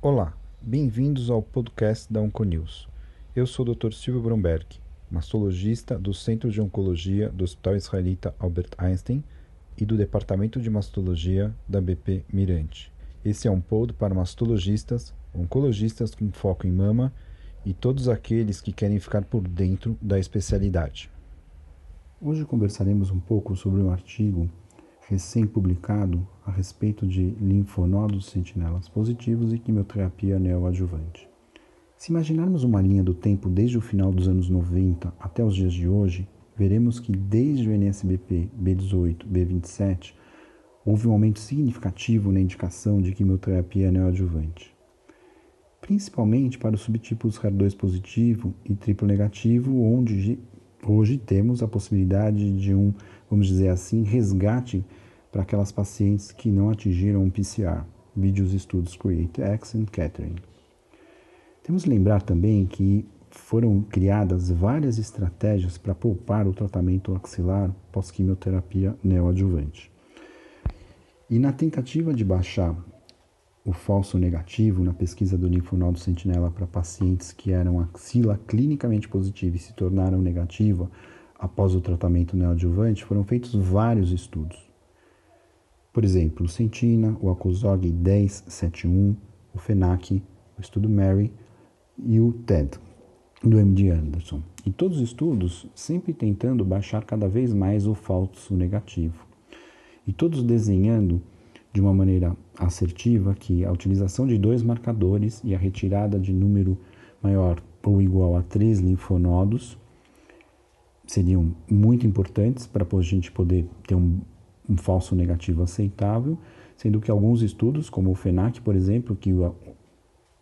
Olá, bem-vindos ao podcast da Onconews. Eu sou o Dr. Silvio Bromberg, mastologista do Centro de Oncologia do Hospital Israelita Albert Einstein e do Departamento de Mastologia da BP Mirante. Esse é um pod para mastologistas, oncologistas com foco em mama e todos aqueles que querem ficar por dentro da especialidade. Hoje conversaremos um pouco sobre um artigo recém-publicado a respeito de linfonodos sentinelas positivos e quimioterapia neoadjuvante. Se imaginarmos uma linha do tempo desde o final dos anos 90 até os dias de hoje, veremos que desde o NSBP B18, B27, houve um aumento significativo na indicação de quimioterapia neoadjuvante, principalmente para os subtipos HER2 positivo e triplo negativo, onde hoje temos a possibilidade de um, vamos dizer assim, resgate para aquelas pacientes que não atingiram um PCR, vídeos estudos CREATE-X e Catherine. Temos que lembrar também que foram criadas várias estratégias para poupar o tratamento axilar pós-quimioterapia neoadjuvante. E na tentativa de baixar o falso negativo na pesquisa do linfonodo sentinela para pacientes que eram axila clinicamente positiva e se tornaram negativa após o tratamento neoadjuvante, foram feitos vários estudos. Por exemplo, o Sentina, o Acusog 1071, o FENAC, o estudo Mary e o TED, do MD Anderson. E todos os estudos sempre tentando baixar cada vez mais o falso negativo. E todos desenhando de uma maneira assertiva que a utilização de dois marcadores e a retirada de número maior ou igual a três linfonodos seriam muito importantes para a gente poder ter um, um, falso negativo aceitável, sendo que alguns estudos, como o FENAC, por exemplo, que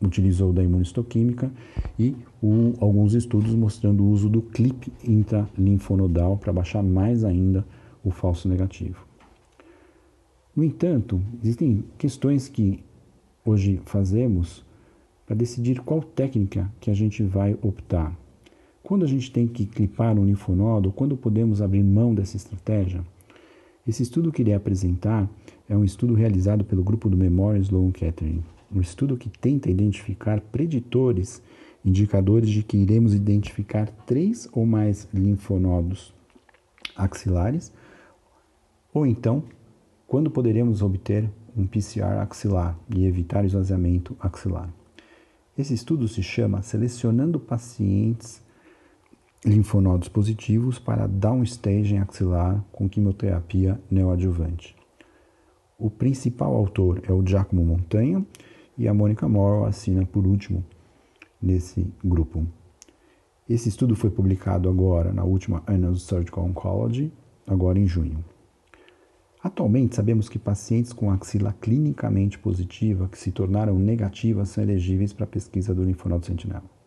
utilizou da imunistoquímica e o, alguns estudos mostrando o uso do clip intralinfonodal para baixar mais ainda o falso negativo. No entanto, existem questões que hoje fazemos para decidir qual técnica que a gente vai optar. Quando a gente tem que clipar um linfonodo, quando podemos abrir mão dessa estratégia? Esse estudo que irei apresentar é um estudo realizado pelo grupo do Memorial Sloan Kettering um estudo que tenta identificar preditores, indicadores de que iremos identificar três ou mais linfonodos axilares, ou então quando poderemos obter um PCR axilar e evitar esvaziamento axilar. Esse estudo se chama Selecionando Pacientes Linfonodos Positivos para Downstaging Axilar com Quimioterapia Neoadjuvante. O principal autor é o Giacomo Montanha e a Mônica Morrow assina por último nesse grupo. Esse estudo foi publicado agora na última Annals Surgical Oncology, agora em junho. Atualmente, sabemos que pacientes com axila clinicamente positiva que se tornaram negativas são elegíveis para a pesquisa do linfonodo sentinela.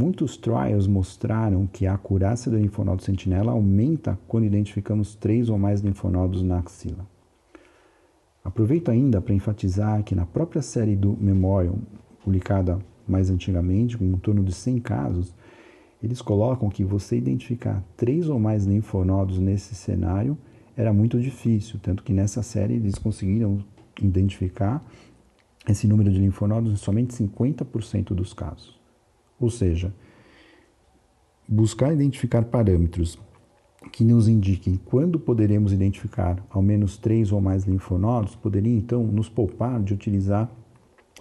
Muitos trials mostraram que a acurácia do linfonodo sentinela aumenta quando identificamos três ou mais linfonodos na axila. Aproveito ainda para enfatizar que na própria série do Memorial, publicada mais antigamente, com em torno de 100 casos, eles colocam que você identificar três ou mais linfonodos nesse cenário era muito difícil, tanto que nessa série eles conseguiram identificar esse número de linfonodos em somente 50% dos casos. Ou seja, buscar identificar parâmetros que nos indiquem quando poderemos identificar ao menos três ou mais linfonodos, poderia então nos poupar de utilizar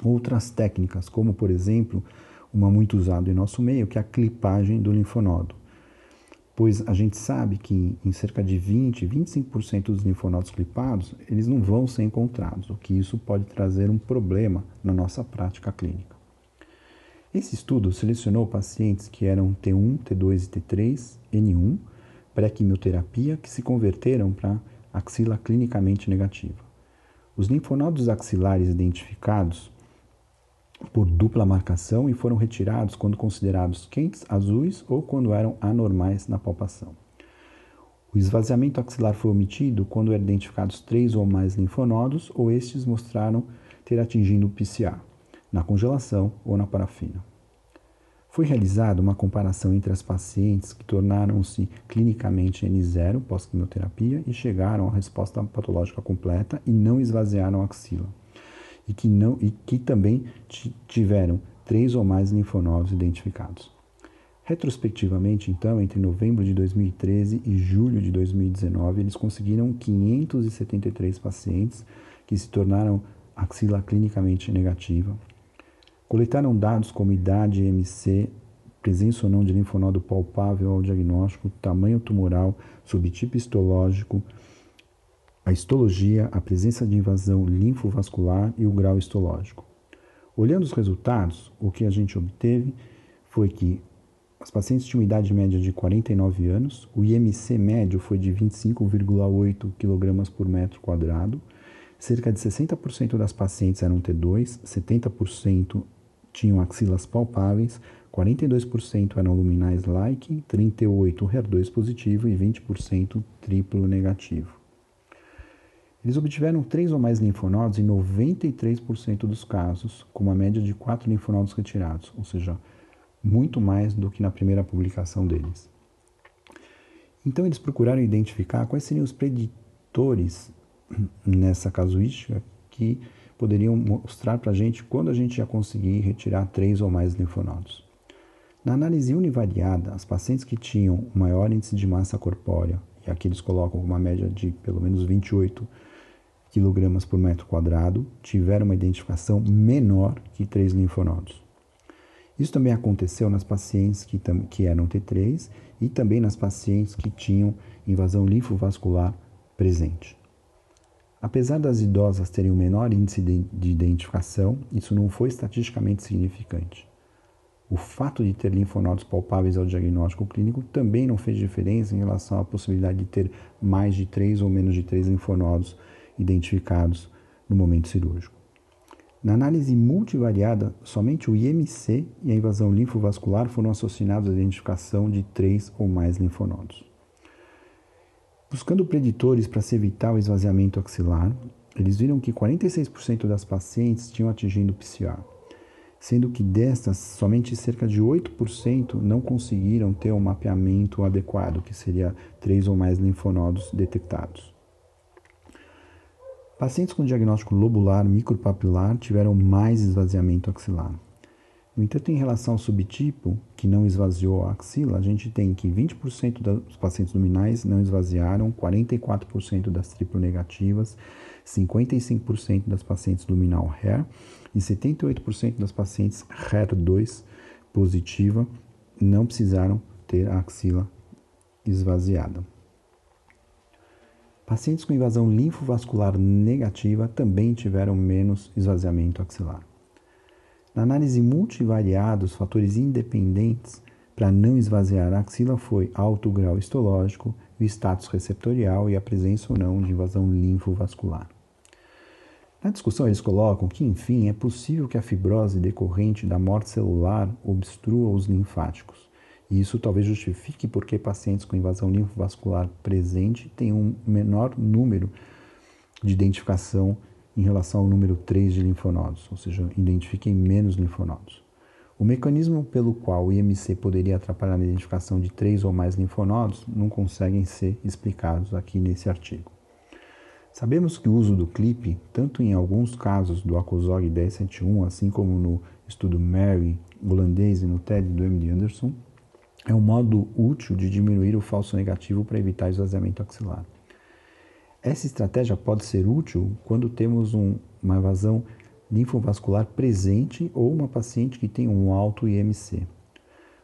outras técnicas, como por exemplo, uma muito usada em nosso meio, que é a clipagem do linfonodo. Pois a gente sabe que em cerca de 20, 25% dos linfonodos clipados, eles não vão ser encontrados, o que isso pode trazer um problema na nossa prática clínica. Esse estudo selecionou pacientes que eram T1, T2 e T3, N1, pré-quimioterapia que se converteram para axila clinicamente negativa. Os linfonodos axilares identificados por dupla marcação e foram retirados quando considerados quentes, azuis ou quando eram anormais na palpação. O esvaziamento axilar foi omitido quando eram identificados três ou mais linfonodos ou estes mostraram ter atingido o PCA, na congelação ou na parafina. Foi realizada uma comparação entre as pacientes que tornaram-se clinicamente N0 pós-quimioterapia e chegaram à resposta patológica completa e não esvaziaram a axila. E que, não, e que também tiveram três ou mais linfonodos identificados. Retrospectivamente, então, entre novembro de 2013 e julho de 2019, eles conseguiram 573 pacientes que se tornaram axila clinicamente negativa, Coletaram dados como idade, MC, presença ou não de linfonodo palpável ao diagnóstico, tamanho tumoral, subtipo histológico, a histologia, a presença de invasão linfovascular e o grau histológico. Olhando os resultados, o que a gente obteve foi que as pacientes tinham idade média de 49 anos, o IMC médio foi de 25,8 kg por metro quadrado, cerca de 60% das pacientes eram T2, 70% tinham axilas palpáveis, 42% eram luminais like, 38% HER2 positivo e 20% triplo negativo. Eles obtiveram três ou mais linfonodos em 93% dos casos, com uma média de quatro linfonodos retirados, ou seja, muito mais do que na primeira publicação deles. Então, eles procuraram identificar quais seriam os preditores nessa casuística que poderiam mostrar para a gente quando a gente ia conseguir retirar três ou mais linfonodos. Na análise univariada, as pacientes que tinham maior índice de massa corpórea, e aqui eles colocam uma média de pelo menos 28 kg por metro quadrado, tiveram uma identificação menor que três linfonodos. Isso também aconteceu nas pacientes que, que eram T3 e também nas pacientes que tinham invasão linfovascular presente. Apesar das idosas terem o um menor índice de identificação, isso não foi estatisticamente significante. O fato de ter linfonodos palpáveis ao diagnóstico clínico também não fez diferença em relação à possibilidade de ter mais de três ou menos de três linfonodos identificados no momento cirúrgico. Na análise multivariada, somente o IMC e a invasão linfovascular foram associados à identificação de três ou mais linfonodos. Buscando preditores para se evitar o esvaziamento axilar, eles viram que 46% das pacientes tinham atingido o PCA, sendo que destas, somente cerca de 8% não conseguiram ter um mapeamento adequado, que seria três ou mais linfonodos detectados. Pacientes com diagnóstico lobular micropapilar tiveram mais esvaziamento axilar. Entanto, em relação ao subtipo, que não esvaziou a axila, a gente tem que 20% dos pacientes luminais não esvaziaram, 44% das triplo negativas, 55% das pacientes luminal HER e 78% das pacientes HER2 positiva não precisaram ter a axila esvaziada. Pacientes com invasão linfovascular negativa também tiveram menos esvaziamento axilar. Na análise multivariada, os fatores independentes para não esvaziar a axila foi alto grau histológico, o status receptorial e a presença ou não de invasão linfovascular. Na discussão, eles colocam que, enfim, é possível que a fibrose decorrente da morte celular obstrua os linfáticos. E isso talvez justifique porque pacientes com invasão linfovascular presente têm um menor número de identificação em relação ao número 3 de linfonodos, ou seja, identifiquem menos linfonodos. O mecanismo pelo qual o IMC poderia atrapalhar a identificação de três ou mais linfonodos não conseguem ser explicados aqui nesse artigo. Sabemos que o uso do clipe, tanto em alguns casos do ACOSOG 1071, assim como no estudo Mary holandês e no TED do MD Anderson, é um modo útil de diminuir o falso negativo para evitar esvaziamento axilar. Essa estratégia pode ser útil quando temos um, uma evasão linfovascular presente ou uma paciente que tem um alto IMC.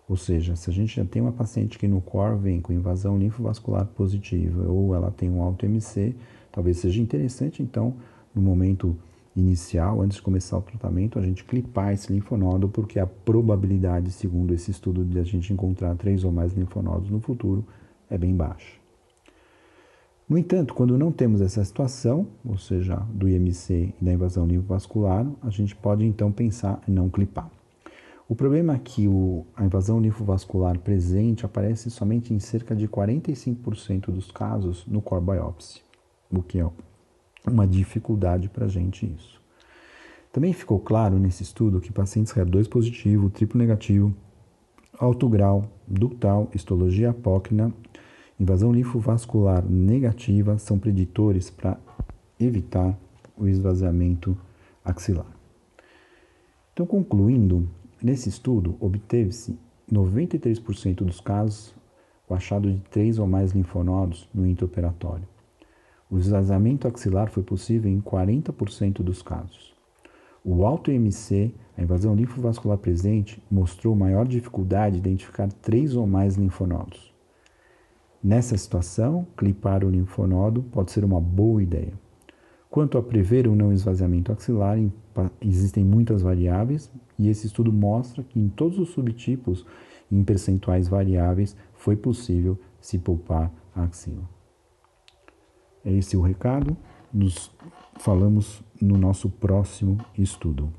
Ou seja, se a gente já tem uma paciente que no core vem com invasão linfovascular positiva ou ela tem um alto IMC, talvez seja interessante então, no momento inicial, antes de começar o tratamento, a gente clipar esse linfonodo, porque a probabilidade, segundo esse estudo, de a gente encontrar três ou mais linfonodos no futuro é bem baixa. No entanto, quando não temos essa situação, ou seja, do IMC e da invasão linfovascular, a gente pode então pensar em não clipar. O problema é que o, a invasão linfovascular presente aparece somente em cerca de 45% dos casos no core biopsy, o que é uma dificuldade para a gente isso. Também ficou claro nesse estudo que pacientes HER2 positivo, triplo negativo alto grau, ductal, histologia apócrina, invasão linfovascular negativa são preditores para evitar o esvaziamento axilar. Então, concluindo, nesse estudo obteve-se 93% dos casos o achado de três ou mais linfonodos no intraoperatório. O esvaziamento axilar foi possível em 40% dos casos. O alto IMC, a invasão linfovascular presente, mostrou maior dificuldade de identificar três ou mais linfonodos. Nessa situação, clipar o linfonodo pode ser uma boa ideia. Quanto a prever ou não esvaziamento axilar, existem muitas variáveis e esse estudo mostra que em todos os subtipos, em percentuais variáveis, foi possível se poupar a axila. Esse é o recado. Nos falamos no nosso próximo estudo.